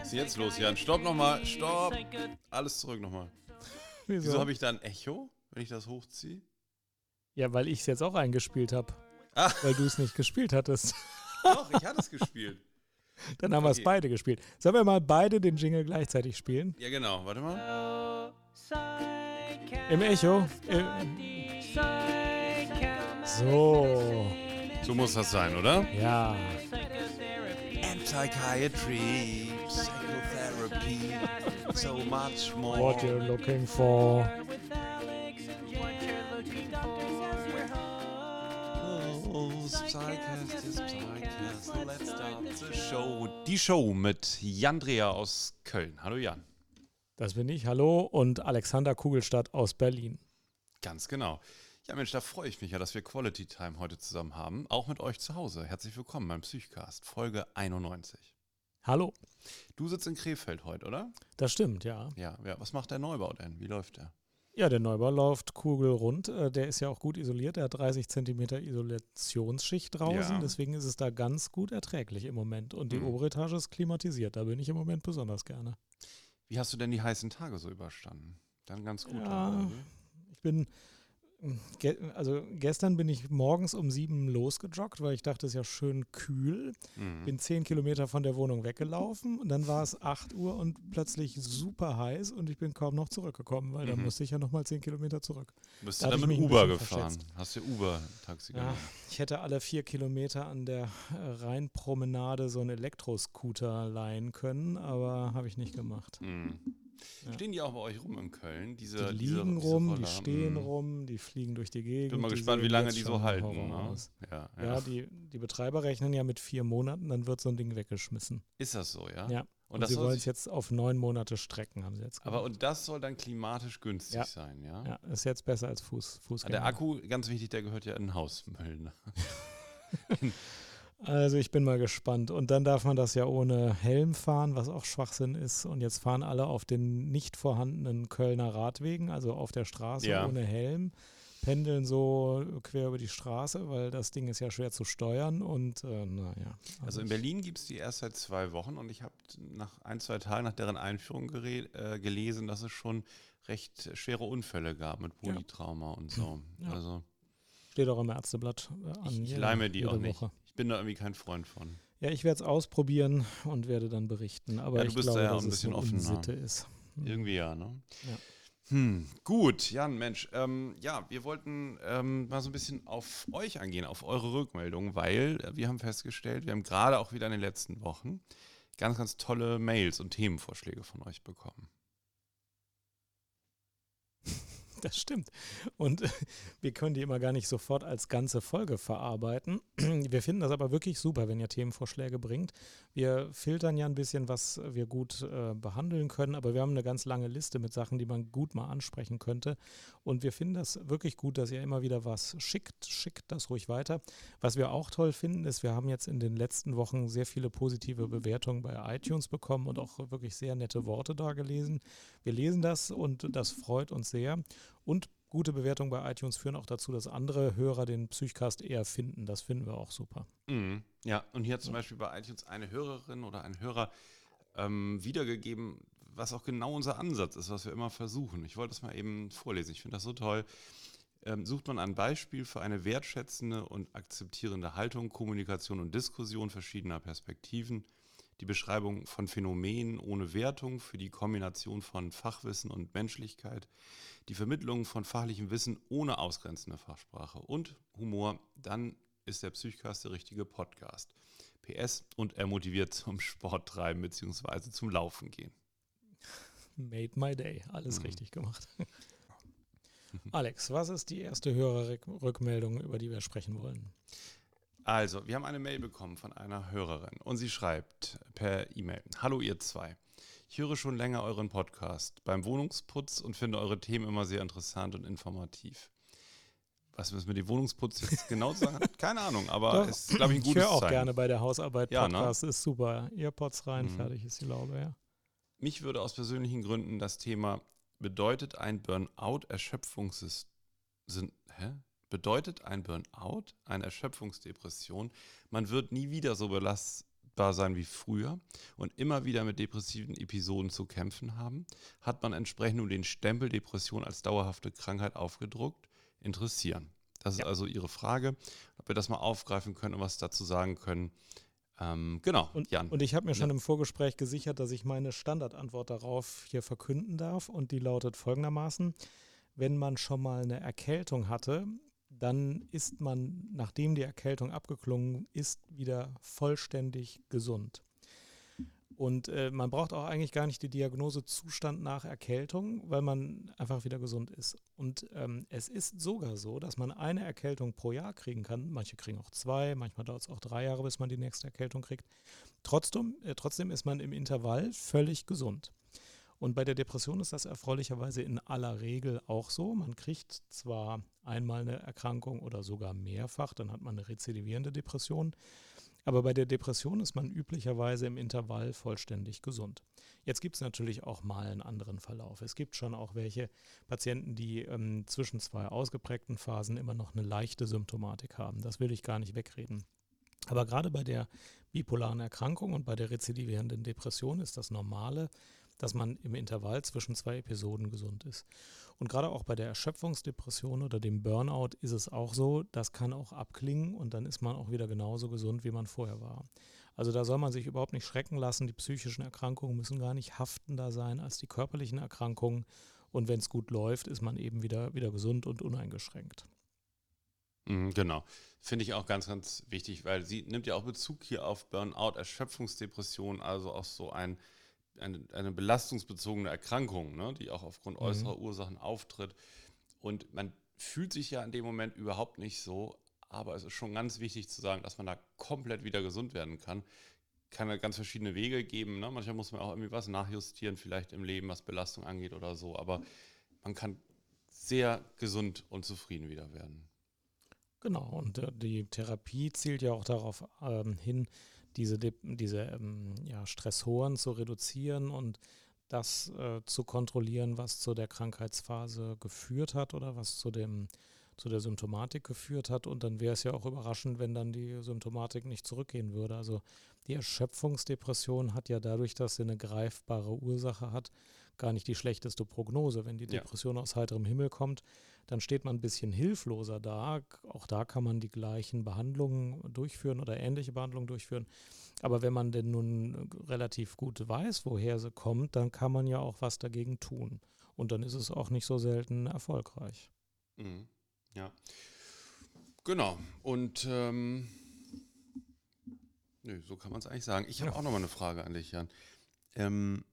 Was ist jetzt los, Jan? Stopp nochmal, stopp! Alles zurück nochmal. Wieso? Wieso habe ich da ein Echo, wenn ich das hochziehe? ja, weil ich es jetzt auch eingespielt habe. Ah. Weil du es nicht gespielt hattest. Doch, ich hatte es gespielt. Dann haben wir es Okay. beide gespielt. Sollen wir mal beide den Jingle gleichzeitig spielen? Ja, genau. Warte mal. Im Echo? Äh, so. So muss das sein, oder? Ja. Psychiatry, Psychotherapy, so much more. What you're looking for. Psychcast is Psychcast. Let's start the show. Die Show mit Jan Dreher aus Köln. Hallo Jan. Das bin ich. Hallo und Alexander Kugelstadt aus Berlin. Ganz genau. Ja, Mensch, da freue ich mich ja, dass wir Quality Time heute zusammen haben. Auch mit euch zu Hause. Herzlich willkommen beim Psychcast, Folge 91. Hallo. Du sitzt in Krefeld heute, oder? Das stimmt, ja. Ja, ja. Was macht der Neubau denn? Wie läuft der? Ja, der Neubau läuft kugelrund. Äh, Der ist ja auch gut isoliert. Der hat 30 Zentimeter Isolationsschicht draußen. Ja. Deswegen ist es da ganz gut erträglich im Moment. Und die Mhm. obere Etage ist klimatisiert. Da bin ich im Moment besonders gerne. Wie hast du denn die heißen Tage so überstanden? Dann ganz gut. Ja. oder? Ich bin, ge also gestern bin ich morgens um sieben losgejoggt, weil ich dachte, es ist ja schön kühl. Mhm. Bin zehn Kilometer von der Wohnung weggelaufen und dann war es 8 Uhr und plötzlich super heiß und ich bin kaum noch zurückgekommen, weil dann Mhm. musste ich ja nochmal zehn Kilometer zurück. Bist da du dann mit Uber gefahren? verschätzt. Hast du Uber-Taxi Ja, genommen? ich hätte alle vier Kilometer an der Rheinpromenade so einen Elektroscooter leihen können, aber habe ich nicht gemacht. Mhm. Ja. Stehen die auch bei euch rum im Köln? Diese, Die liegen diese rum, die stehen rum, die fliegen durch die Gegend. Ich bin mal gespannt, wie lange die so halten. Ne? Ja, ja. Ja, die, die Betreiber rechnen ja mit vier Monaten, dann wird so ein Ding weggeschmissen. Ist das so, ja? Ja. Und, Und, das sie wollen es jetzt auf neun Monate strecken, haben sie jetzt aber gemacht. und das soll dann klimatisch günstig sein, ja? Ja, ist jetzt besser als Fuß, Fußgänger. Der Akku, ganz wichtig, der gehört ja in den Hausmüll. Ne? Also ich bin mal gespannt. Und dann darf man das ja ohne Helm fahren, was auch Schwachsinn ist. Und jetzt fahren alle auf den nicht vorhandenen Kölner Radwegen, also auf der Straße Ja. ohne Helm, pendeln so quer über die Straße, weil das Ding ist ja schwer zu steuern. Und äh, naja. Also in ich- Berlin gibt es die erst seit zwei Wochen und ich habe nach ein, zwei Tagen nach deren Einführung äh, gelesen, dass es schon recht schwere Unfälle gab mit Ja. Polytrauma und so. Ja. Also Steht auch im Ärzteblatt äh, an. ich, leih die auch nicht. Woche. Ich bin da irgendwie kein Freund von. Ja, ich werde es ausprobieren und werde dann berichten. Aber Ja, du ich bist da glaube, ja auch dass ein bisschen. Unsitte ist. Hm. Irgendwie ja, ne? Ja. Hm, gut, Jan, Mensch, ähm, ja, wir wollten ähm, mal so ein bisschen auf euch eingehen, auf eure Rückmeldungen, weil äh, wir haben festgestellt, wir haben gerade auch wieder in den letzten Wochen ganz, ganz tolle Mails und Themenvorschläge von euch bekommen. Das stimmt. Und wir können die immer gar nicht sofort als ganze Folge verarbeiten. Wir finden das aber wirklich super, wenn ihr Themenvorschläge bringt. Wir filtern ja ein bisschen, was wir gut äh, behandeln können, aber wir haben eine ganz lange Liste mit Sachen, die man gut mal ansprechen könnte. Und wir finden das wirklich gut, dass ihr immer wieder was schickt. Schickt das ruhig weiter. Was wir auch toll finden, ist, wir haben jetzt in den letzten Wochen sehr viele positive Bewertungen bei iTunes bekommen und auch wirklich sehr nette Worte da gelesen. Wir lesen das und das freut uns sehr. Und gute Bewertungen bei iTunes führen auch dazu, dass andere Hörer den Psychcast eher finden. Das finden wir auch super. Mhm. Ja, und hier hat zum Beispiel bei iTunes eine Hörerin oder ein Hörer ähm, wiedergegeben, was auch genau unser Ansatz ist, was wir immer versuchen. Ich wollte das mal eben vorlesen. Ich finde das so toll. Ähm, sucht man ein Beispiel für eine wertschätzende und akzeptierende Haltung, Kommunikation und Diskussion verschiedener Perspektiven, die Beschreibung von Phänomenen ohne Wertung für die Kombination von Fachwissen und Menschlichkeit, die Vermittlung von fachlichem Wissen ohne ausgrenzende Fachsprache und Humor, dann ist der Psychcast der richtige Podcast. PS und er motiviert zum Sport treiben bzw. zum Laufen gehen. Made my day. Alles Mhm. richtig gemacht. Alex, was ist die erste Hörerrückmeldung, über die wir sprechen wollen? Also, wir haben eine Mail bekommen von einer Hörerin und sie schreibt per E-Mail: Hallo, ihr zwei. Ich höre schon länger euren Podcast beim Wohnungsputz und finde eure Themen immer sehr interessant und informativ. Was müssen wir die Wohnungsputz jetzt genau sagen? Keine Ahnung, aber es ist, glaube ich, ein Ich gutes höre auch Zeichen. gerne bei der Hausarbeit Ja, ne? Podcast. Ist super. Earpods rein, Mhm. fertig ist die Laube, ja. Mich würde aus persönlichen Gründen das Thema bedeutet ein Burnout Erschöpfungssys sind, hä? Bedeutet ein Burnout eine Erschöpfungsdepression? Man wird nie wieder so belas belastbar sein wie früher und immer wieder mit depressiven Episoden zu kämpfen haben? Hat man entsprechend nun den Stempel Depression als dauerhafte Krankheit aufgedruckt? Interessieren. Das ja. ist also Ihre Frage, ob wir das mal aufgreifen können und was dazu sagen können. Ähm, genau, und, Jan. Und ich habe mir schon ja. im Vorgespräch gesichert, dass ich meine Standardantwort darauf hier verkünden darf und die lautet folgendermaßen. Wenn man schon mal eine Erkältung hatte, dann ist man, nachdem die Erkältung abgeklungen ist, wieder vollständig gesund. Und äh, man braucht auch eigentlich gar nicht die Diagnose Zustand nach Erkältung, weil man einfach wieder gesund ist. Und ähm, es ist sogar so, dass man eine Erkältung pro Jahr kriegen kann. Manche kriegen auch zwei, manchmal dauert es auch drei Jahre, bis man die nächste Erkältung kriegt. Trotzdem, äh, trotzdem ist man im Intervall völlig gesund. Und bei der Depression ist das erfreulicherweise in aller Regel auch so. Man kriegt zwar einmal eine Erkrankung oder sogar mehrfach, dann hat man eine rezidivierende Depression. Aber bei der Depression ist man üblicherweise im Intervall vollständig gesund. Jetzt gibt es natürlich auch mal einen anderen Verlauf. Es gibt schon auch welche Patienten, die ähm, zwischen zwei ausgeprägten Phasen immer noch eine leichte Symptomatik haben. Das will ich gar nicht wegreden. Aber gerade bei der bipolaren Erkrankung und bei der rezidivierenden Depression ist das Normale, dass man im Intervall zwischen zwei Episoden gesund ist. Und gerade auch bei der Erschöpfungsdepression oder dem Burnout ist es auch so, das kann auch abklingen und dann ist man auch wieder genauso gesund, wie man vorher war. Also da soll man sich überhaupt nicht schrecken lassen. Die psychischen Erkrankungen müssen gar nicht haftender sein als die körperlichen Erkrankungen. Und wenn es gut läuft, ist man eben wieder, wieder gesund und uneingeschränkt. Mhm, genau. Finde ich auch ganz, ganz wichtig, weil sie nimmt ja auch Bezug hier auf Burnout, Erschöpfungsdepression, also auch so ein eine, eine belastungsbezogene Erkrankung, ne, die auch aufgrund mhm. äußerer Ursachen auftritt. Und man fühlt sich ja in dem Moment überhaupt nicht so, aber es ist schon ganz wichtig zu sagen, dass man da komplett wieder gesund werden kann. Kann ja ganz verschiedene Wege geben. Ne? Manchmal muss man auch irgendwie was nachjustieren, vielleicht im Leben, was Belastung angeht oder so. Aber man kann sehr gesund und zufrieden wieder werden. Genau, und äh, die Therapie zielt ja auch darauf ähm, hin, diese, diese ähm, ja, Stressoren zu reduzieren und das äh, zu kontrollieren, was zu der Krankheitsphase geführt hat oder was zu dem zu der Symptomatik geführt hat. Und dann wäre es ja auch überraschend, wenn dann die Symptomatik nicht zurückgehen würde. Also die Erschöpfungsdepression hat ja dadurch, dass sie eine greifbare Ursache hat, gar nicht die schlechteste Prognose. Wenn die Depression ja. aus heiterem Himmel kommt, dann steht man ein bisschen hilfloser da. Auch da kann man die gleichen Behandlungen durchführen oder ähnliche Behandlungen durchführen. Aber wenn man denn nun relativ gut weiß, woher sie kommt, dann kann man ja auch was dagegen tun. Und dann ist es auch nicht so selten erfolgreich. Mhm. Ja. Genau. Und ähm, nö, so kann man es eigentlich sagen. Ich habe ja. auch noch mal eine Frage an dich, Jan. Ähm,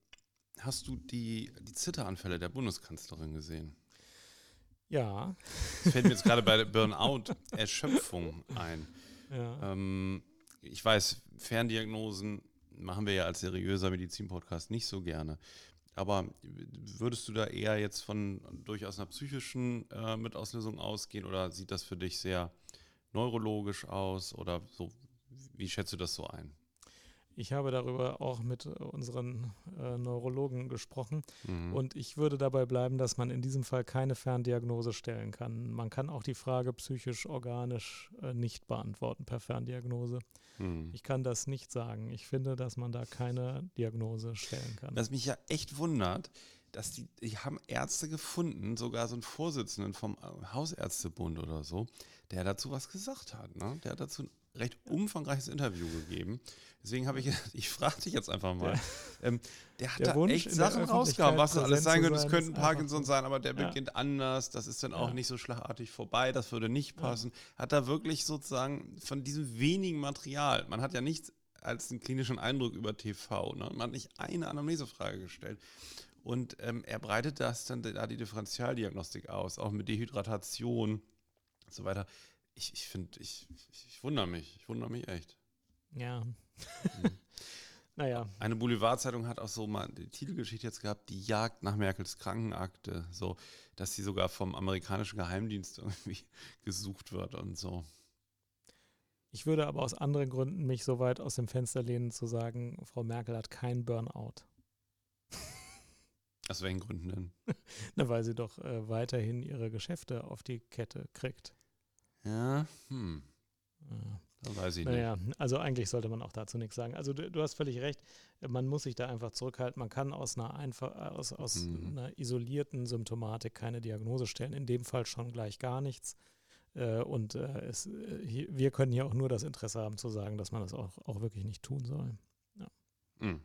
hast du die, die Zitteranfälle der Bundeskanzlerin gesehen? Ja. Das fällt mir jetzt gerade bei Burnout Erschöpfung ein. Ja. Ähm, ich weiß, Ferndiagnosen machen wir ja als seriöser Medizin-Podcast nicht so gerne. Aber würdest du da eher jetzt von durchaus einer psychischen äh, Mitauslösung ausgehen oder sieht das für dich sehr neurologisch aus oder so? Wie schätzt du das so ein? Ich habe darüber auch mit unseren äh, Neurologen gesprochen mhm. und ich würde dabei bleiben, dass man in diesem Fall keine Ferndiagnose stellen kann. Man kann auch die Frage psychisch-organisch äh, nicht beantworten per Ferndiagnose. Mhm. Ich kann das nicht sagen. Ich finde, dass man da keine Diagnose stellen kann. Was mich ja echt wundert, dass die, die haben Ärzte gefunden, sogar so einen Vorsitzenden vom äh, Hausärztebund oder so, der dazu was gesagt hat. Ne? Der hat dazu ein recht umfangreiches Interview gegeben. Deswegen habe ich, ich frage dich jetzt einfach mal. Ähm, der hat der da Wunsch echt Sachen rausgehauen, was das alles sein könnte. Es könnte Parkinson sein, aber der ja. beginnt anders. Das ist dann auch ja. nicht so schlagartig vorbei. Das würde nicht passen. Ja. Hat da wirklich sozusagen von diesem wenigen Material, man hat ja nichts als einen klinischen Eindruck über TV. Ne? Man hat nicht eine Anamnesefrage gestellt. Und ähm, er breitet das dann da die Differentialdiagnostik aus, auch mit Dehydratation und so weiter. Ich, ich finde, ich, ich, ich wundere mich. Ich wundere mich echt. Ja. Mhm. naja. Eine Boulevardzeitung hat auch so mal die Titelgeschichte jetzt gehabt, die Jagd nach Merkels Krankenakte, so, dass sie sogar vom amerikanischen Geheimdienst irgendwie gesucht wird und so. Ich würde aber aus anderen Gründen mich so weit aus dem Fenster lehnen, zu sagen, Frau Merkel hat keinen Burnout. Aus welchen Gründen denn? Na, weil sie doch äh, weiterhin ihre Geschäfte auf die Kette kriegt. Ja, hm. Ja. Da weiß ich naja, nicht. also eigentlich sollte man auch dazu nichts sagen. Also du, du, hast völlig recht, man muss sich da einfach zurückhalten. Man kann aus einer einfach aus, aus mhm. einer isolierten Symptomatik keine Diagnose stellen. In dem Fall schon gleich gar nichts. Äh, und äh, es, äh, wir können hier auch nur das Interesse haben zu sagen, dass man das auch, auch wirklich nicht tun soll. Ja. Mhm.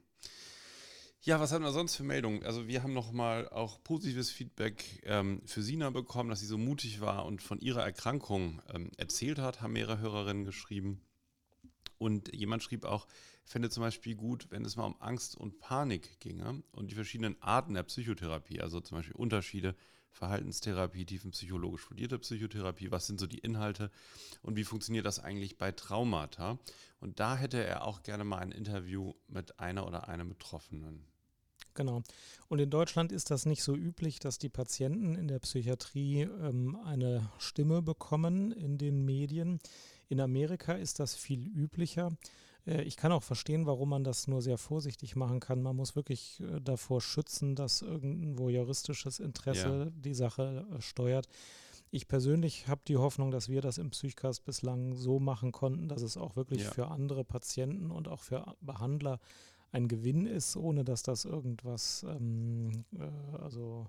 Ja, was haben wir sonst für Meldungen? Also wir haben nochmal auch positives Feedback ähm, für Sina bekommen, dass sie so mutig war und von ihrer Erkrankung ähm, erzählt hat, haben mehrere Hörerinnen geschrieben. Und jemand schrieb auch, fände zum Beispiel gut, wenn es mal um Angst und Panik ginge und die verschiedenen Arten der Psychotherapie, also zum Beispiel Unterschiede, Verhaltenstherapie, tiefenpsychologisch fundierte Psychotherapie, was sind so die Inhalte und wie funktioniert das eigentlich bei Traumata? Und da hätte er auch gerne mal ein Interview mit einer oder einem Betroffenen. Genau. Und in Deutschland ist das nicht so üblich, dass die Patienten in der Psychiatrie ähm, eine Stimme bekommen in den Medien. In Amerika ist das viel üblicher. Äh, ich kann auch verstehen, warum man das nur sehr vorsichtig machen kann. Man muss wirklich äh, davor schützen, dass irgendwo juristisches Interesse ja. die Sache äh, steuert. Ich persönlich habe die Hoffnung, dass wir das im Psychcast bislang so machen konnten, dass es auch wirklich ja. für andere Patienten und auch für Behandler ein Gewinn ist, ohne dass das irgendwas ähm, äh, also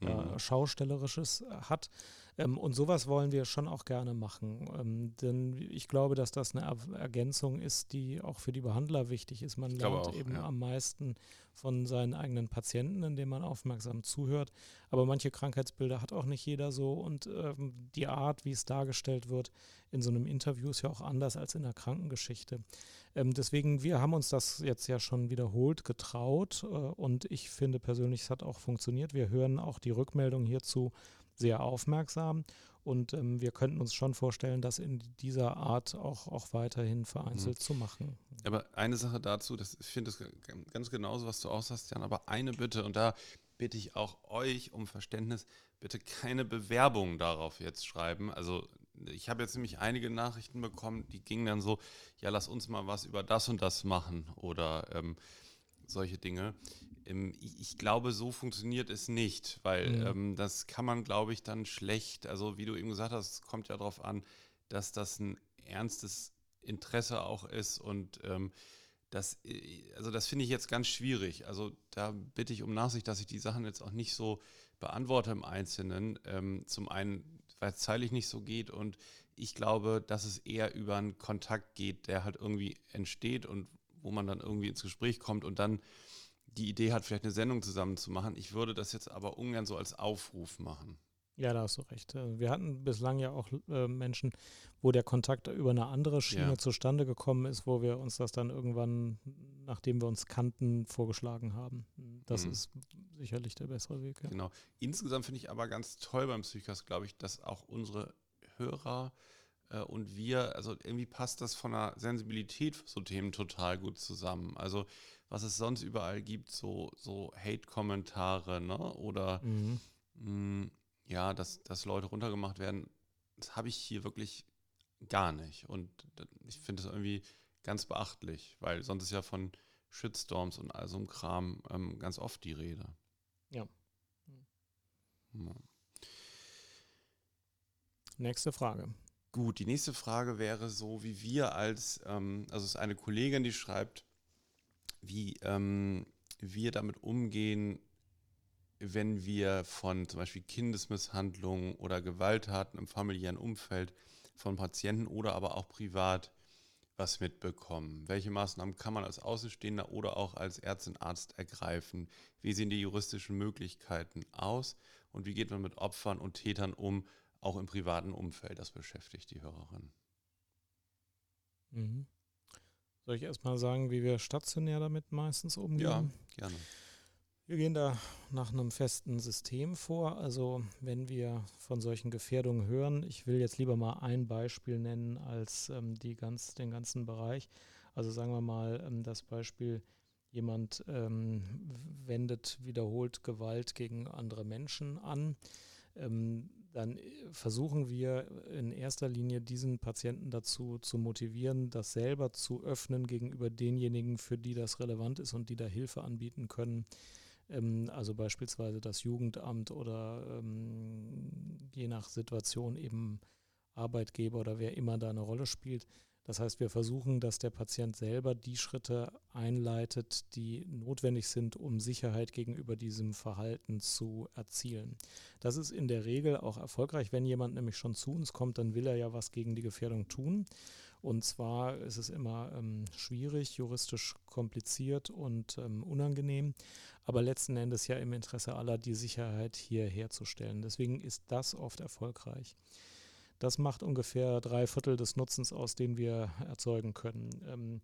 äh, Schaustellerisches hat. Ähm, und sowas wollen wir schon auch gerne machen. Ähm, denn ich glaube, dass das eine Ergänzung ist, die auch für die Behandler wichtig ist. Man lernt auch, eben ja. am meisten von seinen eigenen Patienten, indem man aufmerksam zuhört. Aber manche Krankheitsbilder hat auch nicht jeder so. Und ähm, die Art, wie es dargestellt wird in so einem Interview, ist ja auch anders als in der Krankengeschichte. Ähm, deswegen, wir haben uns das jetzt ja schon wiederholt getraut. Äh, und ich finde persönlich, es hat auch funktioniert. Wir hören auch die Rückmeldung hierzu sehr aufmerksam und ähm, wir könnten uns schon vorstellen, das in dieser Art auch, auch weiterhin vereinzelt mhm. zu machen. Aber eine Sache dazu, das, ich finde es ganz genauso, was du auch sagst, Jan, aber eine Bitte und da bitte ich auch euch um Verständnis, bitte keine Bewerbung darauf jetzt schreiben. Also ich habe jetzt nämlich einige Nachrichten bekommen, die gingen dann so, ja, lass uns mal was über das und das machen oder ähm, solche Dinge. Ähm, ich glaube, so funktioniert es nicht, weil mhm. ähm, das kann man, glaube ich, dann schlecht, also wie du eben gesagt hast, es kommt ja darauf an, dass das ein ernstes Interesse auch ist und ähm, das, äh, also das finde ich jetzt ganz schwierig. Also da bitte ich um Nachsicht, dass ich die Sachen jetzt auch nicht so beantworte im Einzelnen. Ähm, zum einen, zeitlich nicht so geht und ich glaube, dass es eher über einen Kontakt geht, der halt irgendwie entsteht und wo man dann irgendwie ins Gespräch kommt und dann die Idee hat, vielleicht eine Sendung zusammen zu machen. Ich würde das jetzt aber ungern so als Aufruf machen. Ja, da hast du recht. Äh, wir hatten bislang ja auch äh, Menschen, wo der Kontakt über eine andere Schiene ja. zustande gekommen ist, wo wir uns das dann irgendwann, nachdem wir uns kannten, vorgeschlagen haben. Das mhm. ist sicherlich der bessere Weg. Ja. Genau. Insgesamt finde ich aber ganz toll beim Psychcast, glaube ich, dass auch unsere Hörer äh, und wir, also irgendwie passt das von der Sensibilität für so Themen total gut zusammen. Also was es sonst überall gibt, so, so Hate-Kommentare, ne? Oder mhm. mh, mm, ja, dass, dass Leute runtergemacht werden, das habe ich hier wirklich gar nicht. Und ich finde das irgendwie ganz beachtlich, weil sonst ist ja von Shitstorms und all so einem Kram ähm, ganz oft die Rede. Ja. ja. Nächste Frage. Gut, die nächste Frage wäre so, wie wir als, ähm, also es ist eine Kollegin, die schreibt, wie ähm, wir damit umgehen, wenn wir von zum Beispiel Kindesmisshandlungen oder Gewalttaten im familiären Umfeld von Patienten oder aber auch privat was mitbekommen. Welche Maßnahmen kann man als Außenstehender oder auch als Ärztin, Arzt ergreifen? Wie sehen die juristischen Möglichkeiten aus? Und wie geht man mit Opfern und Tätern um, auch im privaten Umfeld? Das beschäftigt die Hörerin. Mhm. Soll ich erstmal sagen, wie wir stationär damit meistens umgehen? Ja, gerne. Wir gehen da nach einem festen System vor. Also wenn wir von solchen Gefährdungen hören, ich will jetzt lieber mal ein Beispiel nennen als ähm, die ganz, den ganzen Bereich. Also sagen wir mal ähm, das Beispiel, jemand ähm, wendet wiederholt Gewalt gegen andere Menschen an. Ähm, dann äh, versuchen wir in erster Linie diesen Patienten dazu zu motivieren, das selber zu öffnen gegenüber denjenigen, für die das relevant ist und die da Hilfe anbieten können. Ähm, also beispielsweise das Jugendamt oder ähm, je nach Situation eben Arbeitgeber oder wer immer da eine Rolle spielt. Das heißt, wir versuchen, dass der Patient selber die Schritte einleitet, die notwendig sind, um Sicherheit gegenüber diesem Verhalten zu erzielen. Das ist in der Regel auch erfolgreich. Wenn jemand nämlich schon zu uns kommt, dann will er ja was gegen die Gefährdung tun. Und zwar ist es immer ähm, schwierig, juristisch kompliziert und ähm, unangenehm, aber letzten Endes ja im Interesse aller, die Sicherheit hier herzustellen. Deswegen ist das oft erfolgreich. Das macht ungefähr drei Viertel des Nutzens aus, den wir erzeugen können. Ähm,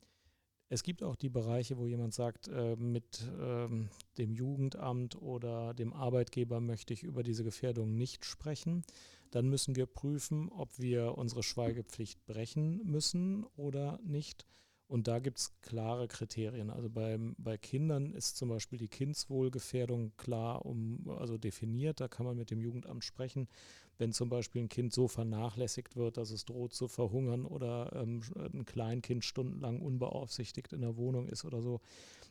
es gibt auch die Bereiche, wo jemand sagt, äh, mit ähm, dem Jugendamt oder dem Arbeitgeber möchte ich über diese Gefährdung nicht sprechen. Dann müssen wir prüfen, ob wir unsere Schweigepflicht brechen müssen oder nicht. Und da gibt es klare Kriterien. Also bei, bei Kindern ist zum Beispiel die Kindswohlgefährdung klar um, also definiert. Da kann man mit dem Jugendamt sprechen. Wenn zum Beispiel ein Kind so vernachlässigt wird, dass es droht zu verhungern oder ähm, ein Kleinkind stundenlang unbeaufsichtigt in der Wohnung ist oder so.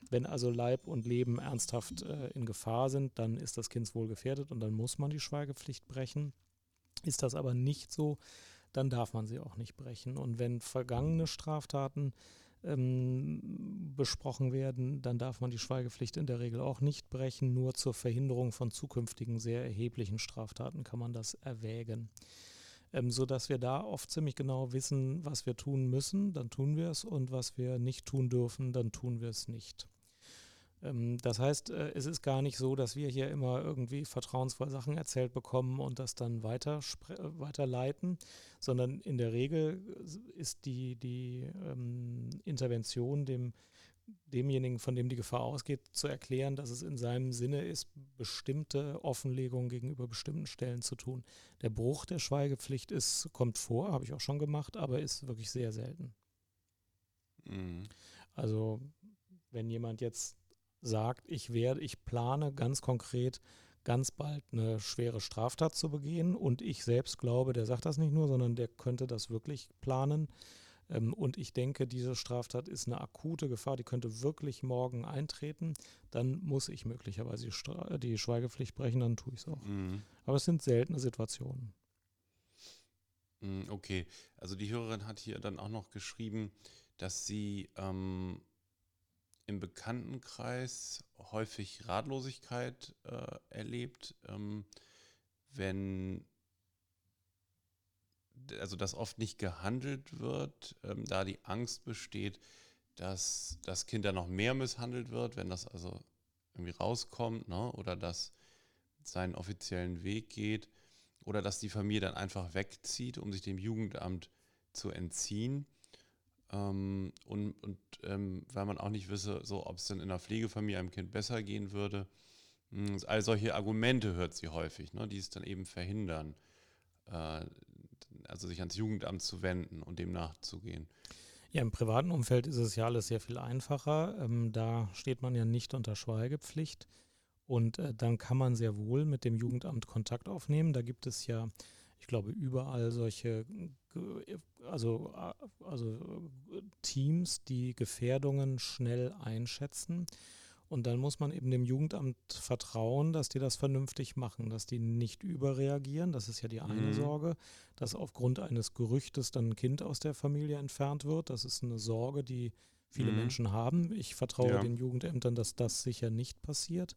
Wenn also Leib und Leben ernsthaft äh, in Gefahr sind, dann ist das Kindswohl gefährdet und dann muss man die Schweigepflicht brechen. Ist das aber nicht so, dann darf man sie auch nicht brechen. Und wenn vergangene Straftaten ähm, besprochen werden, dann darf man die Schweigepflicht in der Regel auch nicht brechen. Nur zur Verhinderung von zukünftigen sehr erheblichen Straftaten kann man das erwägen. Ähm, sodass wir da oft ziemlich genau wissen, was wir tun müssen, dann tun wir es und was wir nicht tun dürfen, dann tun wir es nicht. Ähm, das heißt, äh, es ist gar nicht so, dass wir hier immer irgendwie vertrauensvoll Sachen erzählt bekommen und das dann weiter, äh, weiterleiten, sondern in der Regel ist die, die ähm, Intervention dem, demjenigen, von dem die Gefahr ausgeht, zu erklären, dass es in seinem Sinne ist, bestimmte Offenlegungen gegenüber bestimmten Stellen zu tun. Der Bruch der Schweigepflicht ist, kommt vor, habe ich auch schon gemacht, aber ist wirklich sehr selten. Mhm. Also wenn jemand jetzt sagt, ich werde, ich plane ganz konkret ganz bald eine schwere Straftat zu begehen und ich selbst glaube, der sagt das nicht nur, sondern der könnte das wirklich planen. Ähm, und ich denke, diese Straftat ist eine akute Gefahr, die könnte wirklich morgen eintreten. Dann muss ich möglicherweise die, Schweigepflicht brechen, dann tue ich es auch. Mhm. Aber es sind seltene Situationen. Mhm, okay, also die Hörerin hat hier dann auch noch geschrieben, dass sie ähm, im Bekanntenkreis häufig Ratlosigkeit äh, erlebt, ähm, wenn also dass oft nicht gehandelt wird, ähm, da die Angst besteht, dass das Kind dann noch mehr misshandelt wird, wenn das also irgendwie rauskommt, ne? oder dass seinen offiziellen Weg geht, oder dass die Familie dann einfach wegzieht, um sich dem Jugendamt zu entziehen. Ähm, und und ähm, weil man auch nicht wisse, so, ob es denn in einer Pflegefamilie einem Kind besser gehen würde. Hm, all solche Argumente hört sie häufig, ne, die es dann eben verhindern, äh, also sich ans Jugendamt zu wenden und dem nachzugehen. Ja, im privaten Umfeld ist es ja alles sehr viel einfacher. Ähm, da steht man ja nicht unter Schweigepflicht. Und äh, dann kann man sehr wohl mit dem Jugendamt Kontakt aufnehmen. Da gibt es ja ich glaube, überall solche, also, also Teams, die Gefährdungen schnell einschätzen. Und dann muss man eben dem Jugendamt vertrauen, dass die das vernünftig machen, dass die nicht überreagieren. Das ist ja die eine mhm. Sorge, dass aufgrund eines Gerüchtes dann ein Kind aus der Familie entfernt wird. Das ist eine Sorge, die viele mhm. Menschen haben. Ich vertraue ja. den Jugendämtern, dass das sicher nicht passiert.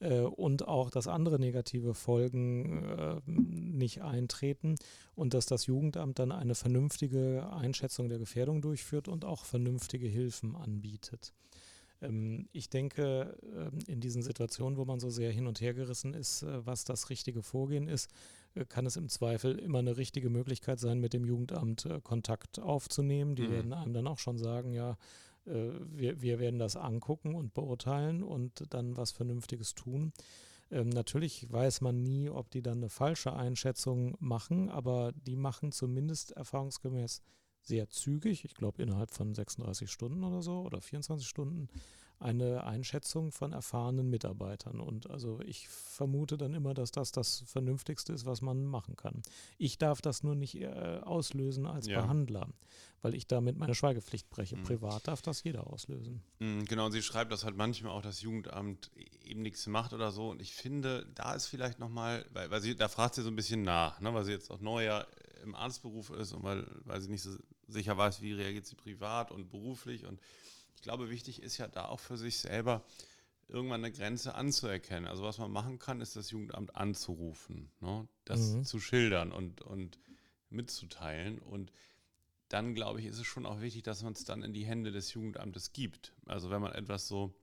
Äh, und auch, dass andere negative Folgen äh, nicht eintreten und dass das Jugendamt dann eine vernünftige Einschätzung der Gefährdung durchführt und auch vernünftige Hilfen anbietet. Ähm, ich denke, äh, in diesen Situationen, wo man so sehr hin und her gerissen ist, äh, was das richtige Vorgehen ist, äh, kann es im Zweifel immer eine richtige Möglichkeit sein, mit dem Jugendamt Kontakt aufzunehmen. Die mhm. werden einem dann auch schon sagen, ja, wir, wir werden das angucken und beurteilen und dann was Vernünftiges tun. Ähm, natürlich weiß man nie, ob die dann eine falsche Einschätzung machen, aber die machen zumindest erfahrungsgemäß sehr zügig, ich glaube innerhalb von 36 Stunden oder so oder 24 Stunden, eine Einschätzung von erfahrenen Mitarbeitern. Und also ich vermute dann immer, dass das das Vernünftigste ist, was man machen kann. Ich darf das nur nicht äh, auslösen als ja. Behandler, weil ich damit meine Schweigepflicht breche. Mhm. Privat darf das jeder auslösen. Mhm, genau, und sie schreibt, dass halt manchmal auch das Jugendamt eben nichts macht oder so. Und ich finde, da ist vielleicht nochmal, weil, weil sie, da fragt sie so ein bisschen nach, ne, weil sie jetzt auch neuer im Arztberuf ist und weil, weil sie nicht so sicher weiß, wie reagiert sie privat und beruflich. Und ich glaube, wichtig ist ja da auch für sich selber irgendwann eine Grenze anzuerkennen. Also was man machen kann, ist das Jugendamt anzurufen, ne? das mhm. zu schildern und, und mitzuteilen. Und dann, glaube ich, ist es schon auch wichtig, dass man es dann in die Hände des Jugendamtes gibt. Also wenn man etwas so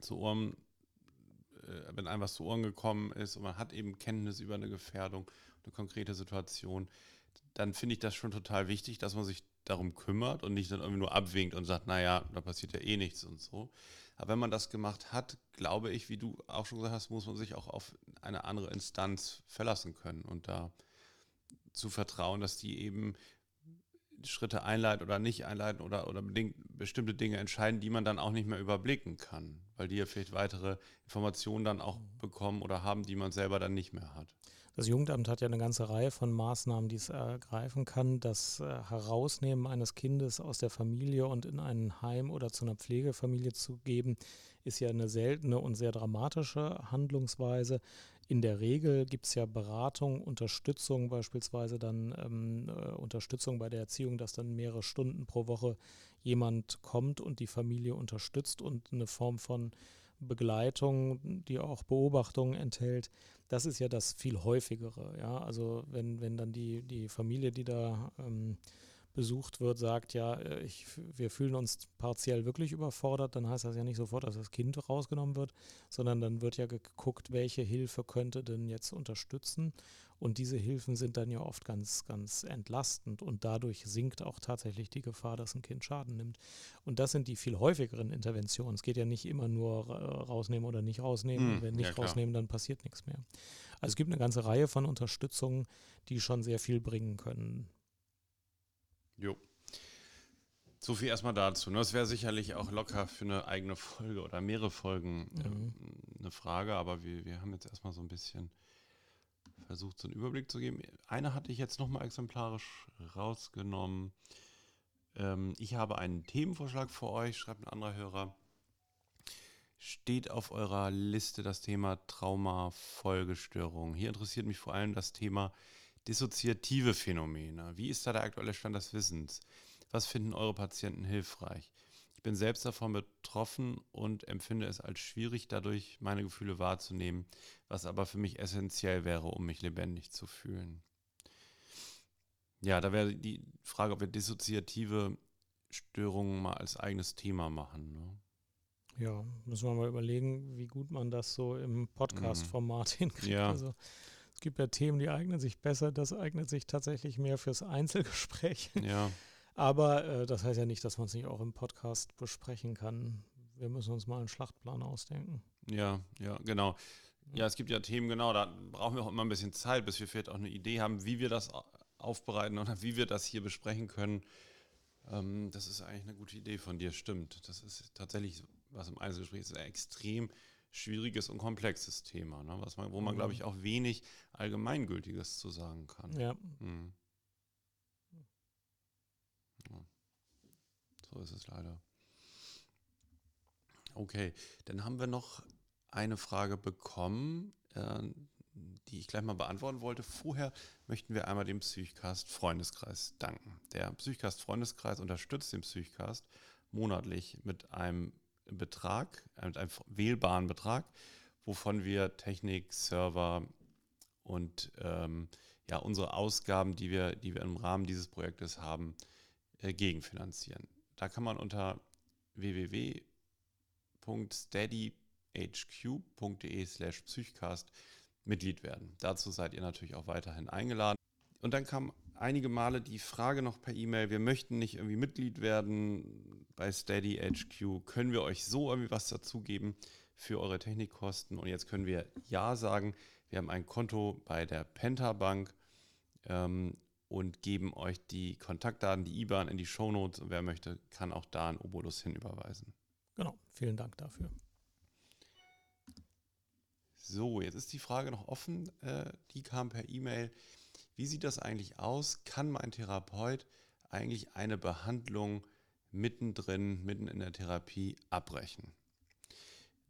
zu Ohren, äh, wenn einem was zu Ohren gekommen ist und man hat eben Kenntnis über eine Gefährdung, eine konkrete Situation, dann finde ich das schon total wichtig, dass man sich darum kümmert und nicht dann irgendwie nur abwinkt und sagt, naja, da passiert ja eh nichts und so. Aber wenn man das gemacht hat, glaube ich, wie du auch schon gesagt hast, muss man sich auch auf eine andere Instanz verlassen können und da zu vertrauen, dass die eben Schritte einleiten oder nicht einleiten oder, oder bestimmte Dinge entscheiden, die man dann auch nicht mehr überblicken kann, weil die ja vielleicht weitere Informationen dann auch bekommen oder haben, die man selber dann nicht mehr hat. Das Jugendamt hat ja eine ganze Reihe von Maßnahmen, die es ergreifen kann. Das äh, Herausnehmen eines Kindes aus der Familie und in ein Heim oder zu einer Pflegefamilie zu geben, ist ja eine seltene und sehr dramatische Handlungsweise. In der Regel gibt es ja Beratung, Unterstützung, beispielsweise dann ähm, äh, Unterstützung bei der Erziehung, dass dann mehrere Stunden pro Woche jemand kommt und die Familie unterstützt und eine Form von Begleitung, die auch Beobachtungen enthält, das ist ja das viel häufigere. Ja? Also wenn, wenn dann die, die Familie, die da ähm, besucht wird, sagt, ja, äh, ich, wir fühlen uns partiell wirklich überfordert, dann heißt das ja nicht sofort, dass das Kind rausgenommen wird, sondern dann wird ja geguckt, welche Hilfe könnte denn jetzt unterstützen. Und diese Hilfen sind dann ja oft ganz, ganz entlastend und dadurch sinkt auch tatsächlich die Gefahr, dass ein Kind Schaden nimmt. Und das sind die viel häufigeren Interventionen. Es geht ja nicht immer nur rausnehmen oder nicht rausnehmen. Hm, Wenn nicht ja, rausnehmen, dann passiert nichts mehr. Also es gibt eine ganze Reihe von Unterstützungen, die schon sehr viel bringen können. Jo. So viel erstmal dazu. Das ne? wäre sicherlich auch locker für eine eigene Folge oder mehrere Folgen äh, mhm. eine Frage, aber wir, wir haben jetzt erstmal so ein bisschen versucht, so einen Überblick zu geben. Eine hatte ich jetzt nochmal exemplarisch rausgenommen. Ähm, ich habe einen Themenvorschlag für euch, schreibt ein anderer Hörer. Steht auf eurer Liste das Thema Trauma-Folgestörung. Hier interessiert mich vor allem das Thema dissoziative Phänomene. Wie ist da der aktuelle Stand des Wissens? Was finden eure Patienten hilfreich? Ich bin selbst davon betroffen und empfinde es als schwierig, dadurch meine Gefühle wahrzunehmen, was aber für mich essentiell wäre, um mich lebendig zu fühlen. Ja, da wäre die Frage, ob wir dissoziative Störungen mal als eigenes Thema machen. Ne? Ja, müssen wir mal überlegen, wie gut man das so im Podcast-Format mhm. hinkriegt. Ja. Also gibt ja Themen, die eignen sich besser, das eignet sich tatsächlich mehr fürs Einzelgespräch. Ja. Aber äh, das heißt ja nicht, dass man es nicht auch im Podcast besprechen kann. Wir müssen uns mal einen Schlachtplan ausdenken. Ja, ja, genau. Ja, es gibt ja Themen, genau, da brauchen wir auch immer ein bisschen Zeit, bis wir vielleicht auch eine Idee haben, wie wir das aufbereiten oder wie wir das hier besprechen können. Ähm, das ist eigentlich eine gute Idee von dir, stimmt. Das ist tatsächlich, was im Einzelgespräch ist, extrem schwieriges und komplexes Thema, ne? was man, wo man, mhm. glaube ich, auch wenig Allgemeingültiges zu sagen kann. Ja. Mhm. ja. So ist es leider. Okay, dann haben wir noch eine Frage bekommen, äh, die ich gleich mal beantworten wollte. Vorher möchten wir einmal dem Psychcast Freundeskreis danken. Der Psychcast Freundeskreis unterstützt den Psychcast monatlich mit einem Betrag, mit einem wählbaren Betrag, wovon wir Technik, Server und ähm, ja, unsere Ausgaben, die wir, die wir im Rahmen dieses Projektes haben, äh, gegenfinanzieren. Da kann man unter www.steadyhq.de slash psychcast Mitglied werden. Dazu seid ihr natürlich auch weiterhin eingeladen. Und dann kam einige Male die Frage noch per E-Mail, wir möchten nicht irgendwie Mitglied werden bei Steady HQ. Können wir euch so irgendwie was dazugeben für eure Technikkosten? Und jetzt können wir Ja sagen. Wir haben ein Konto bei der Pentabank ähm, und geben euch die Kontaktdaten, die IBAN in die Shownotes. Und wer möchte, kann auch da einen Obolus hinüberweisen. Genau, vielen Dank dafür. So, jetzt ist die Frage noch offen. Äh, die kam per E-Mail. Wie sieht das eigentlich aus? Kann mein Therapeut eigentlich eine Behandlung mittendrin, mitten in der Therapie abbrechen?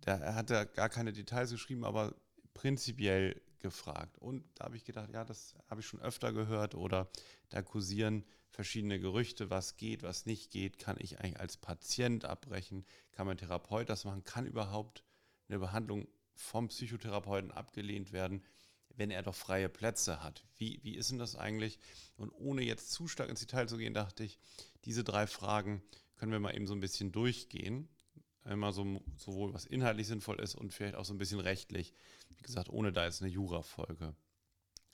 Da, er hat da gar keine Details geschrieben, aber prinzipiell gefragt. Und da habe ich gedacht, ja, das habe ich schon öfter gehört oder da kursieren verschiedene Gerüchte, was geht, was nicht geht. Kann ich eigentlich als Patient abbrechen? Kann mein Therapeut das machen? Kann überhaupt eine Behandlung vom Psychotherapeuten abgelehnt werden, wenn er doch freie Plätze hat? Wie, wie ist denn das eigentlich? Und ohne jetzt zu stark ins Detail zu gehen, dachte ich, diese drei Fragen können wir mal eben so ein bisschen durchgehen immer so, sowohl was inhaltlich sinnvoll ist und vielleicht auch so ein bisschen rechtlich. Wie gesagt, ohne da jetzt eine Jura-Folge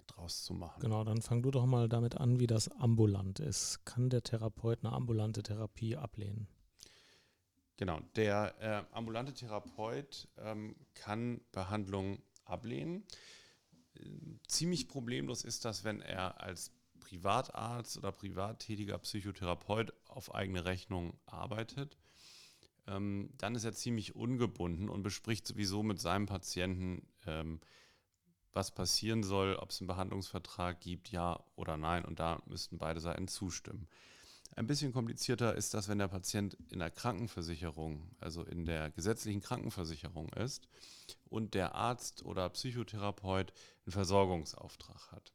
draus zu machen. Genau, dann fang du doch mal damit an, wie das ambulant ist. Kann der Therapeut eine ambulante Therapie ablehnen? Genau, der äh, ambulante Therapeut ähm, kann Behandlung ablehnen. Ziemlich problemlos ist das, wenn er als Privatarzt oder privat tätiger Psychotherapeut auf eigene Rechnung arbeitet ähm, dann ist er ziemlich ungebunden und bespricht sowieso mit seinem Patienten, ähm, was passieren soll, ob es einen Behandlungsvertrag gibt, ja oder nein. Und da müssten beide Seiten zustimmen. Ein bisschen komplizierter ist das, wenn der Patient in der Krankenversicherung, also in der gesetzlichen Krankenversicherung ist und der Arzt oder Psychotherapeut einen Versorgungsauftrag hat.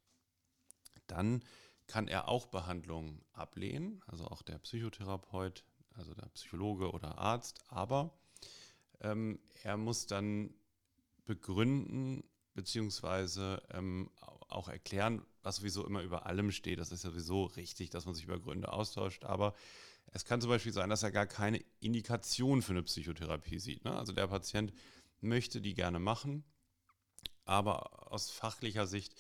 Dann kann er auch Behandlungen ablehnen, also auch der Psychotherapeut also der Psychologe oder Arzt, aber ähm, er muss dann begründen beziehungsweise ähm, auch erklären, was sowieso immer über allem steht. Das ist ja sowieso richtig, dass man sich über Gründe austauscht, aber es kann zum Beispiel sein, dass er gar keine Indikation für eine Psychotherapie sieht. Ne? Also der Patient möchte die gerne machen, aber aus fachlicher Sicht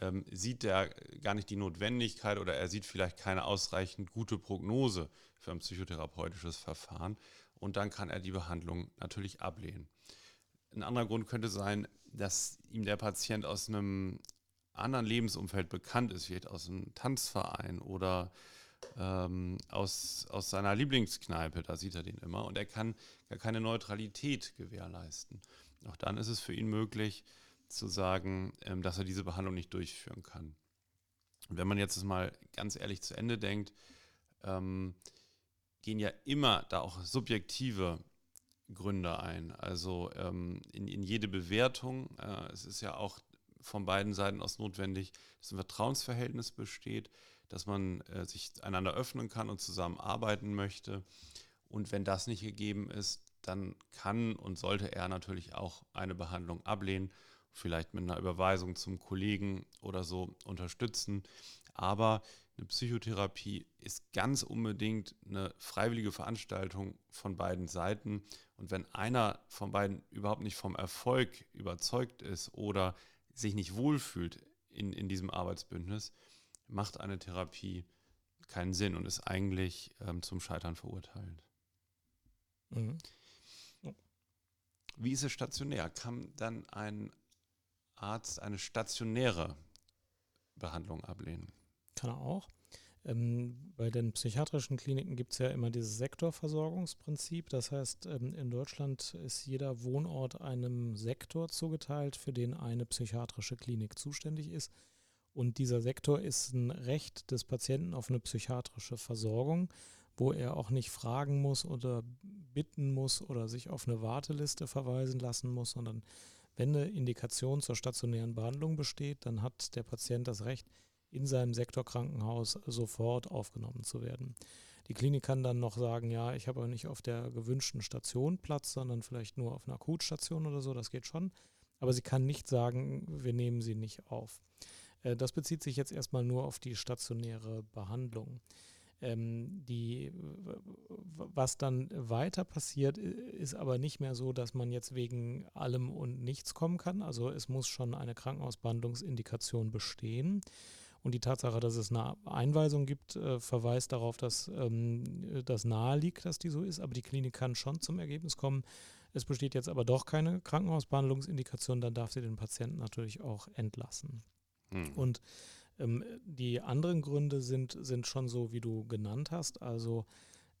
ähm, sieht er gar nicht die Notwendigkeit oder er sieht vielleicht keine ausreichend gute Prognose für ein psychotherapeutisches Verfahren und dann kann er die Behandlung natürlich ablehnen. Ein anderer Grund könnte sein, dass ihm der Patient aus einem anderen Lebensumfeld bekannt ist, vielleicht aus einem Tanzverein oder ähm, aus, aus seiner Lieblingskneipe, da sieht er den immer und er kann gar keine Neutralität gewährleisten. Auch dann ist es für ihn möglich, zu sagen, ähm, dass er diese Behandlung nicht durchführen kann. Und wenn man jetzt mal ganz ehrlich zu Ende denkt, ähm, gehen ja immer da auch subjektive Gründe ein. Also ähm, in, in, jede Bewertung. Äh, es ist ja auch von beiden Seiten aus notwendig, dass ein Vertrauensverhältnis besteht, dass man äh, sich einander öffnen kann und zusammenarbeiten möchte. Und wenn das nicht gegeben ist, dann kann und sollte er natürlich auch eine Behandlung ablehnen vielleicht mit einer Überweisung zum Kollegen oder so unterstützen. Aber eine Psychotherapie ist ganz unbedingt eine freiwillige Veranstaltung von beiden Seiten. Und wenn einer von beiden überhaupt nicht vom Erfolg überzeugt ist oder sich nicht wohlfühlt in, in diesem Arbeitsbündnis, macht eine Therapie keinen Sinn und ist eigentlich ähm, zum Scheitern verurteilt. Mhm. Wie ist es stationär? Kann dann ein Arzt eine stationäre Behandlung ablehnen? Kann er auch. Ähm, bei den psychiatrischen Kliniken gibt es ja immer dieses Sektorversorgungsprinzip. Das heißt, ähm, in Deutschland ist jeder Wohnort einem Sektor zugeteilt, für den eine psychiatrische Klinik zuständig ist. Und dieser Sektor ist ein Recht des Patienten auf eine psychiatrische Versorgung, wo er auch nicht fragen muss oder bitten muss oder sich auf eine Warteliste verweisen lassen muss, sondern wenn eine Indikation zur stationären Behandlung besteht, dann hat der Patient das Recht, in seinem Sektor Krankenhaus sofort aufgenommen zu werden. Die Klinik kann dann noch sagen, ja, ich habe aber nicht auf der gewünschten Station Platz, sondern vielleicht nur auf einer Akutstation oder so, das geht schon. Aber sie kann nicht sagen, wir nehmen sie nicht auf. Äh, das bezieht sich jetzt erstmal nur auf die stationäre Behandlung. Ähm, die, was dann weiter passiert, ist aber nicht mehr so, dass man jetzt wegen allem und nichts kommen kann. Also es muss schon eine Krankenhausbehandlungsindikation bestehen. Und die Tatsache, dass es eine Einweisung gibt, äh, verweist darauf, dass ähm, das nahe liegt, dass die so ist. Aber die Klinik kann schon zum Ergebnis kommen. Es besteht jetzt aber doch keine Krankenhausbehandlungsindikation, dann darf sie den Patienten natürlich auch entlassen. Hm. Und ähm, die anderen Gründe sind, sind schon so, wie du genannt hast. Also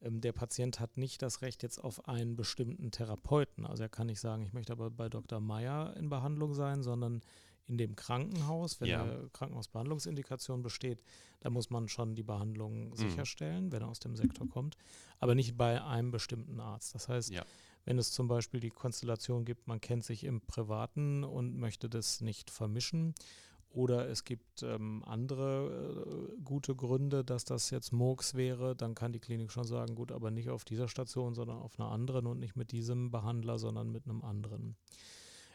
ähm, der Patient hat nicht das Recht jetzt auf einen bestimmten Therapeuten. Also er kann nicht sagen, ich möchte aber bei Dr. Meyer in Behandlung sein, sondern in dem Krankenhaus, wenn ja. eine Krankenhausbehandlungsindikation besteht, da muss man schon die Behandlung mhm. sicherstellen, wenn er aus dem Sektor kommt, aber nicht bei einem bestimmten Arzt. Das heißt, ja. Wenn es zum Beispiel die Konstellation gibt, man kennt sich im Privaten und möchte das nicht vermischen, oder es gibt ähm, andere äh, gute Gründe, dass das jetzt Murks wäre, dann kann die Klinik schon sagen, gut, aber nicht auf dieser Station, sondern auf einer anderen und nicht mit diesem Behandler, sondern mit einem anderen.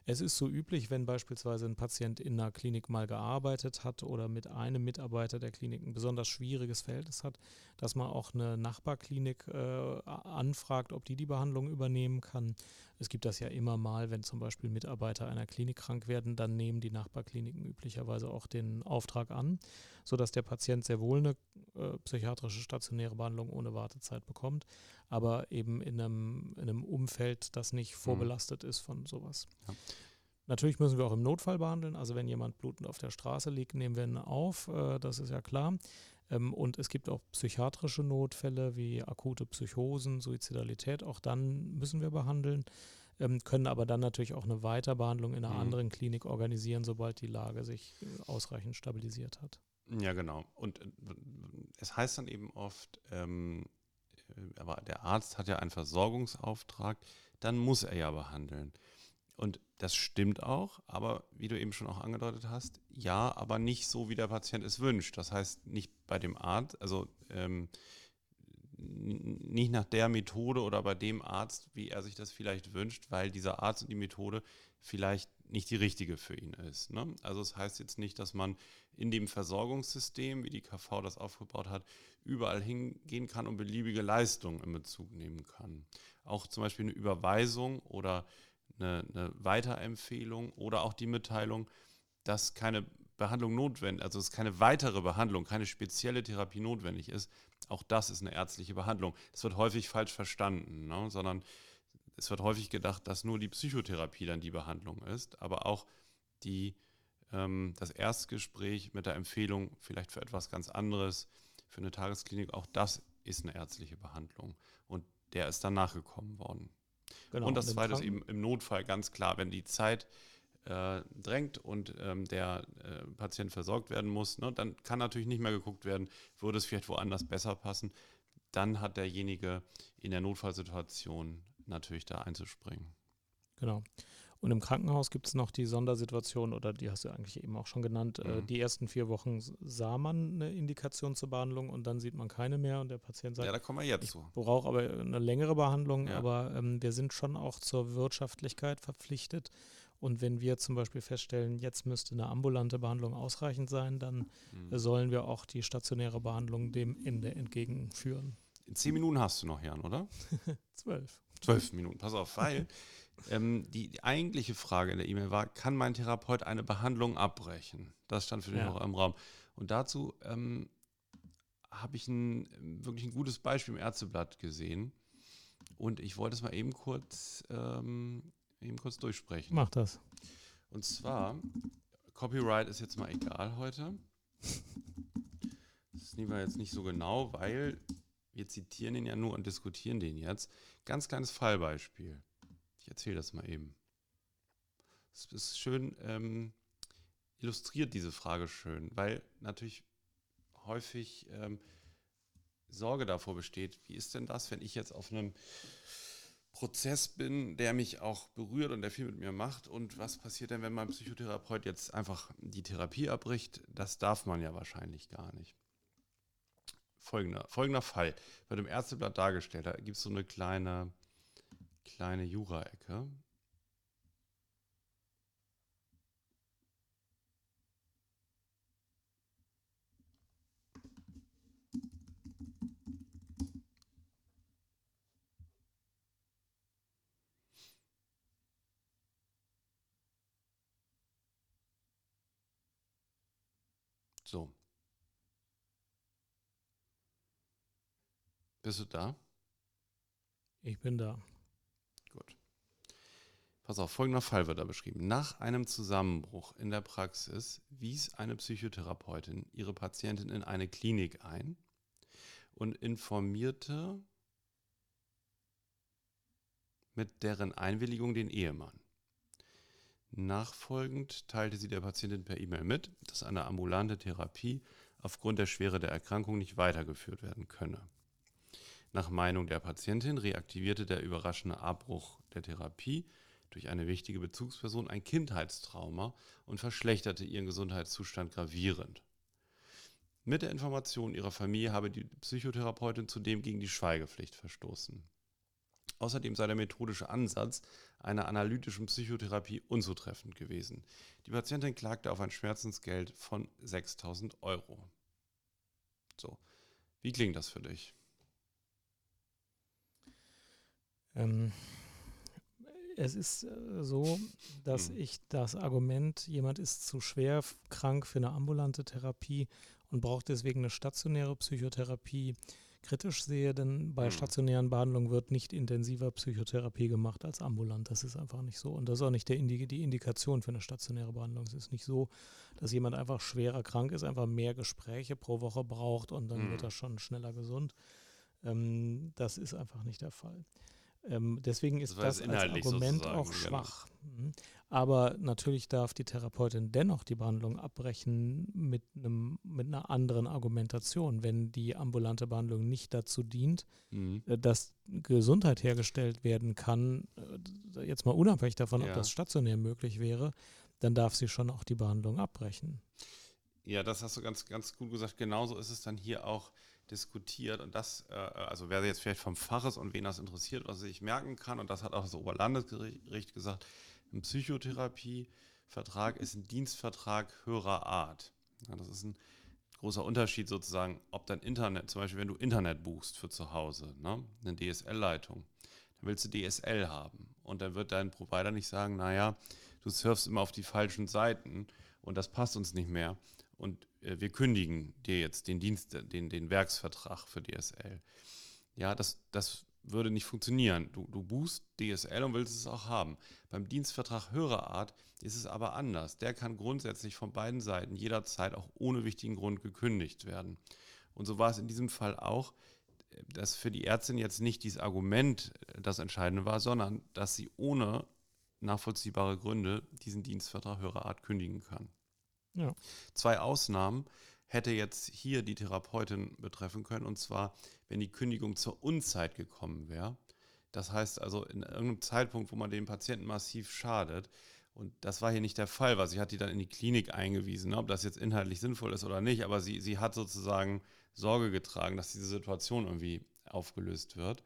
Es ist so üblich, wenn beispielsweise ein Patient in einer Klinik mal gearbeitet hat oder mit einem Mitarbeiter der Klinik ein besonders schwieriges Verhältnis hat, dass man auch eine Nachbarklinik äh, anfragt, ob die die Behandlung übernehmen kann. Es gibt das ja immer mal, wenn zum Beispiel Mitarbeiter einer Klinik krank werden, dann nehmen die Nachbarkliniken üblicherweise auch den Auftrag an, sodass der Patient sehr wohl eine äh, psychiatrische stationäre Behandlung ohne Wartezeit bekommt, aber eben in einem, in einem Umfeld, das nicht mhm. vorbelastet mhm. ist von sowas. Ja. Natürlich müssen wir auch im Notfall behandeln. Also wenn jemand blutend auf der Straße liegt, nehmen wir ihn auf. Äh, das ist ja klar. Ähm, und es gibt auch psychiatrische Notfälle wie akute Psychosen, Suizidalität. Auch dann müssen wir behandeln, ähm, können aber dann natürlich auch eine Weiterbehandlung in einer mhm. anderen Klinik organisieren, sobald die Lage sich äh, ausreichend stabilisiert hat. Ja, genau. Und äh, es heißt dann eben oft, ähm, äh, aber der Arzt hat ja einen Versorgungsauftrag, dann muss er ja behandeln. Und das stimmt auch, aber wie du eben schon auch angedeutet hast, ja, aber nicht so, wie der Patient es wünscht. Das heißt, nicht bei dem Arzt, also ähm, nicht nach der Methode oder bei dem Arzt, wie er sich das vielleicht wünscht, weil dieser Arzt und die Methode vielleicht nicht die richtige für ihn ist. Ne? Also es das heißt jetzt nicht, dass man in dem Versorgungssystem, wie die KV das aufgebaut hat, überall hingehen kann und beliebige Leistungen in Bezug nehmen kann. Auch zum Beispiel eine Überweisung oder eine, eine Weiterempfehlung oder auch die Mitteilung, dass keine Behandlung notwendig, also dass keine weitere Behandlung, keine spezielle Therapie notwendig ist, auch das ist eine ärztliche Behandlung. Das wird häufig falsch verstanden, ne? sondern es wird häufig gedacht, dass nur die Psychotherapie dann die Behandlung ist, aber auch die, ähm, das Erstgespräch mit der Empfehlung vielleicht für etwas ganz anderes, für eine Tagesklinik, auch das ist eine ärztliche Behandlung. Und der ist dann nachgekommen worden. Genau, und das zweite ist eben im Notfall ganz klar, wenn die Zeit äh, drängt und ähm, der äh, Patient versorgt werden muss, ne, dann kann natürlich nicht mehr geguckt werden, würde es vielleicht woanders besser passen. Dann hat derjenige in der Notfallsituation natürlich da einzuspringen. Genau. Und im Krankenhaus gibt es noch die Sondersituation, oder die hast du eigentlich eben auch schon genannt. Äh, mhm. Äh, die ersten vier Wochen sah man eine Indikation zur Behandlung und dann sieht man keine mehr und der Patient sagt, ja, da kommen wir jetzt ich zu. brauche aber eine längere Behandlung, ja. aber ähm, wir sind schon auch zur Wirtschaftlichkeit verpflichtet. Und wenn wir zum Beispiel feststellen, jetzt müsste eine ambulante Behandlung ausreichend sein, dann mhm. sollen wir auch die stationäre Behandlung dem Ende entgegenführen. In zehn Minuten hast du noch, Jan, oder? Zwölf. Zwölf Minuten, pass auf, weil ähm, die, die, eigentliche Frage in der E-Mail war, kann mein Therapeut eine Behandlung abbrechen? Das stand für den ja. im Raum. Und dazu ähm, habe ich ein, wirklich ein gutes Beispiel im Ärzteblatt gesehen. Und ich wollte es mal eben kurz, ähm, eben kurz durchsprechen. Mach das. Und zwar, Copyright ist jetzt mal egal heute. Das nehmen wir jetzt nicht so genau, weil wir zitieren den ja nur und diskutieren den jetzt. Ganz kleines Fallbeispiel. Ich erzähle das mal eben. Es ist schön, ähm, illustriert diese Frage schön, weil natürlich häufig ähm, Sorge davor besteht, wie ist denn das, wenn ich jetzt auf einem Prozess bin, der mich auch berührt und der viel mit mir macht. Und was passiert denn, wenn mein Psychotherapeut jetzt einfach die Therapie abbricht? Das darf man ja wahrscheinlich gar nicht. Folgender, folgender Fall wird im Ärzteblatt dargestellt. Da gibt es so eine kleine kleine Jura-Ecke. So. Bist du da? Ich bin da. Pass auf, folgender Fall wird da beschrieben. Nach einem Zusammenbruch in der Praxis wies eine Psychotherapeutin ihre Patientin in eine Klinik ein und informierte mit deren Einwilligung den Ehemann. Nachfolgend teilte sie der Patientin per E-Mail mit, dass eine ambulante Therapie aufgrund der Schwere der Erkrankung nicht weitergeführt werden könne. Nach Meinung der Patientin reaktivierte der überraschende Abbruch der Therapie durch eine wichtige Bezugsperson ein Kindheitstrauma und verschlechterte ihren Gesundheitszustand gravierend. Mit der Information ihrer Familie habe die Psychotherapeutin zudem gegen die Schweigepflicht verstoßen. Außerdem sei der methodische Ansatz einer analytischen Psychotherapie unzutreffend gewesen. Die Patientin klagte auf ein Schmerzensgeld von 6000 Euro. So, wie klingt das für dich? Ähm, es ist äh, so, dass hm. ich das Argument, jemand ist zu schwer krank für eine ambulante Therapie und braucht deswegen eine stationäre Psychotherapie, kritisch sehe, denn bei hm. stationären Behandlungen wird nicht intensiver Psychotherapie gemacht als ambulant. Das ist einfach nicht so. Und das ist auch nicht der Indi die Indikation für eine stationäre Behandlung. Es ist nicht so, dass jemand einfach schwerer krank ist, einfach mehr Gespräche pro Woche braucht und dann hm. wird er schon schneller gesund. Ähm, das ist einfach nicht der Fall. Ähm, deswegen ist das, das als Argument auch genau. schwach. Genau. Aber natürlich darf die Therapeutin dennoch die Behandlung abbrechen mit, einem, mit einer anderen Argumentation, wenn die ambulante Behandlung nicht dazu dient, mhm. Äh, dass Gesundheit hergestellt werden kann, äh, jetzt mal unabhängig davon, ja. ob das stationär möglich wäre, dann darf sie schon auch die Behandlung abbrechen. Ja, das hast du ganz, ganz gut gesagt. Genauso ist es dann hier auch diskutiert und das, äh, also wer jetzt vielleicht vom Fach ist und wen das interessiert, was ich merken kann, und das hat auch das Oberlandesgericht gesagt, ein Psychotherapievertrag ist ein Dienstvertrag höherer Art. Ja, das ist ein großer Unterschied sozusagen, ob dein Internet, zum Beispiel wenn du Internet buchst für zu Hause, ne, eine DSL-Leitung, dann willst du DSL haben und dann wird dein Provider nicht sagen, naja, du surfst immer auf die falschen Seiten und das passt uns nicht mehr und wir kündigen dir jetzt den Dienst, den, den Werksvertrag für DSL. Ja, das, das würde nicht funktionieren. Du, du buchst DSL und willst es auch haben. Beim Dienstvertrag höherer Art ist es aber anders. Der kann grundsätzlich von beiden Seiten jederzeit auch ohne wichtigen Grund gekündigt werden. Und so war es in diesem Fall auch, dass für die Ärztin jetzt nicht dieses Argument äh, das Entscheidende war, sondern dass sie ohne nachvollziehbare Gründe diesen Dienstvertrag höherer Art kündigen kann. Ja. Zwei Ausnahmen hätte jetzt hier die Therapeutin betreffen können, und zwar, wenn die Kündigung zur Unzeit gekommen wäre. Das heißt also in irgendeinem Zeitpunkt, wo man dem Patienten massiv schadet. Und das war hier nicht der Fall, weil sie hat die dann in die Klinik eingewiesen, ne? ob das jetzt inhaltlich sinnvoll ist oder nicht, aber sie, sie hat sozusagen Sorge getragen, dass diese Situation irgendwie aufgelöst wird.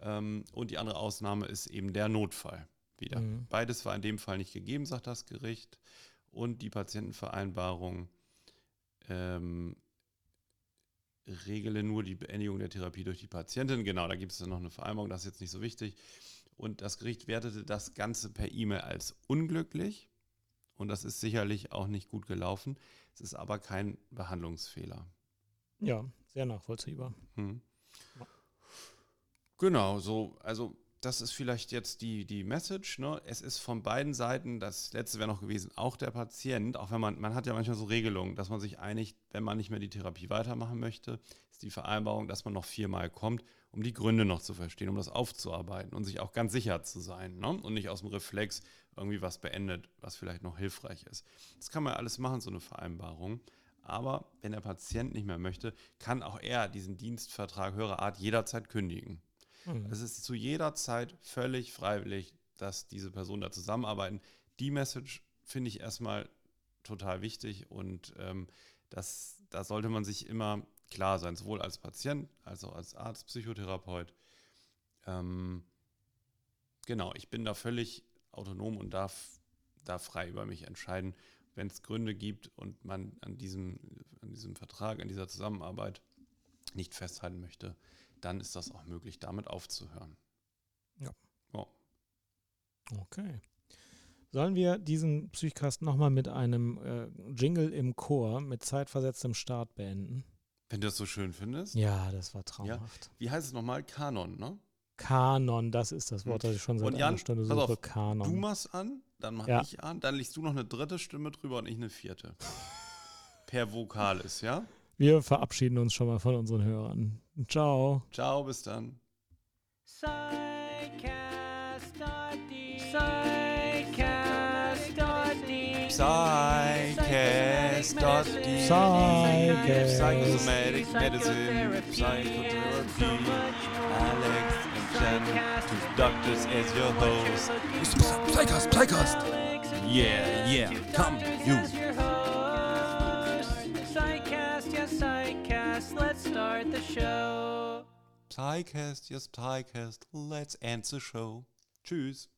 Ähm, und die andere Ausnahme ist eben der Notfall wieder. Mhm. Beides war in dem Fall nicht gegeben, sagt das Gericht und die Patientenvereinbarung ähm, regele nur die Beendigung der Therapie durch die Patientin. Genau, da gibt es dann noch eine Vereinbarung, das ist jetzt nicht so wichtig. Und das Gericht wertete das Ganze per E-Mail als unglücklich. Und das ist sicherlich auch nicht gut gelaufen. Es ist aber kein Behandlungsfehler. Ja, sehr nachvollziehbar. Hm. Genau, so, also das ist vielleicht jetzt die, die Message. Ne? Es ist von beiden Seiten, das letzte wäre noch gewesen, auch der Patient, auch wenn man, man hat ja manchmal so Regelungen, dass man sich einigt, wenn man nicht mehr die Therapie weitermachen möchte, ist die Vereinbarung, dass man noch viermal kommt, um die Gründe noch zu verstehen, um das aufzuarbeiten und sich auch ganz sicher zu sein ne? und nicht aus dem Reflex irgendwie was beendet, was vielleicht noch hilfreich ist. Das kann man alles machen, so eine Vereinbarung. Aber wenn der Patient nicht mehr möchte, kann auch er diesen Dienstvertrag höherer Art jederzeit kündigen. Mhm. Es ist zu jeder Zeit völlig freiwillig, dass diese Personen da zusammenarbeiten. Die Message finde ich erstmal total wichtig und ähm, das, da sollte man sich immer klar sein, sowohl als Patient als auch als Arzt, Psychotherapeut. Ähm, genau, ich bin da völlig autonom und darf da frei über mich entscheiden, wenn es Gründe gibt und man an diesem, an diesem Vertrag, an dieser Zusammenarbeit nicht festhalten möchte, dann ist das auch möglich, damit aufzuhören. Ja. Oh. Okay. Sollen wir diesen Psychcast nochmal mit einem äh, Jingle im Chor mit zeitversetztem Start beenden? Wenn du das so schön findest? Ja, das war traumhaft. Ja. Wie heißt es nochmal? Kanon, ne? Kanon, das ist das Wort, das ich schon seit Jan, einer Stunde suche. Auf, Kanon. Du machst an, dann mach ja. ich an, dann legst du noch eine dritte Stimme drüber und ich eine vierte. per Vokalis, ja? Wir verabschieden uns schon mal von unseren Hörern. Ciao. Ciao, bis dann. Psychcast. S.D. Psyche. Psychosomatic medicine, psychotherapy. Alex and Jen, two doctors as your host. Psychcast, Psychcast. Yeah, yeah, come, you. Start the show. Psycast, yes, let's end the show. Tschüss.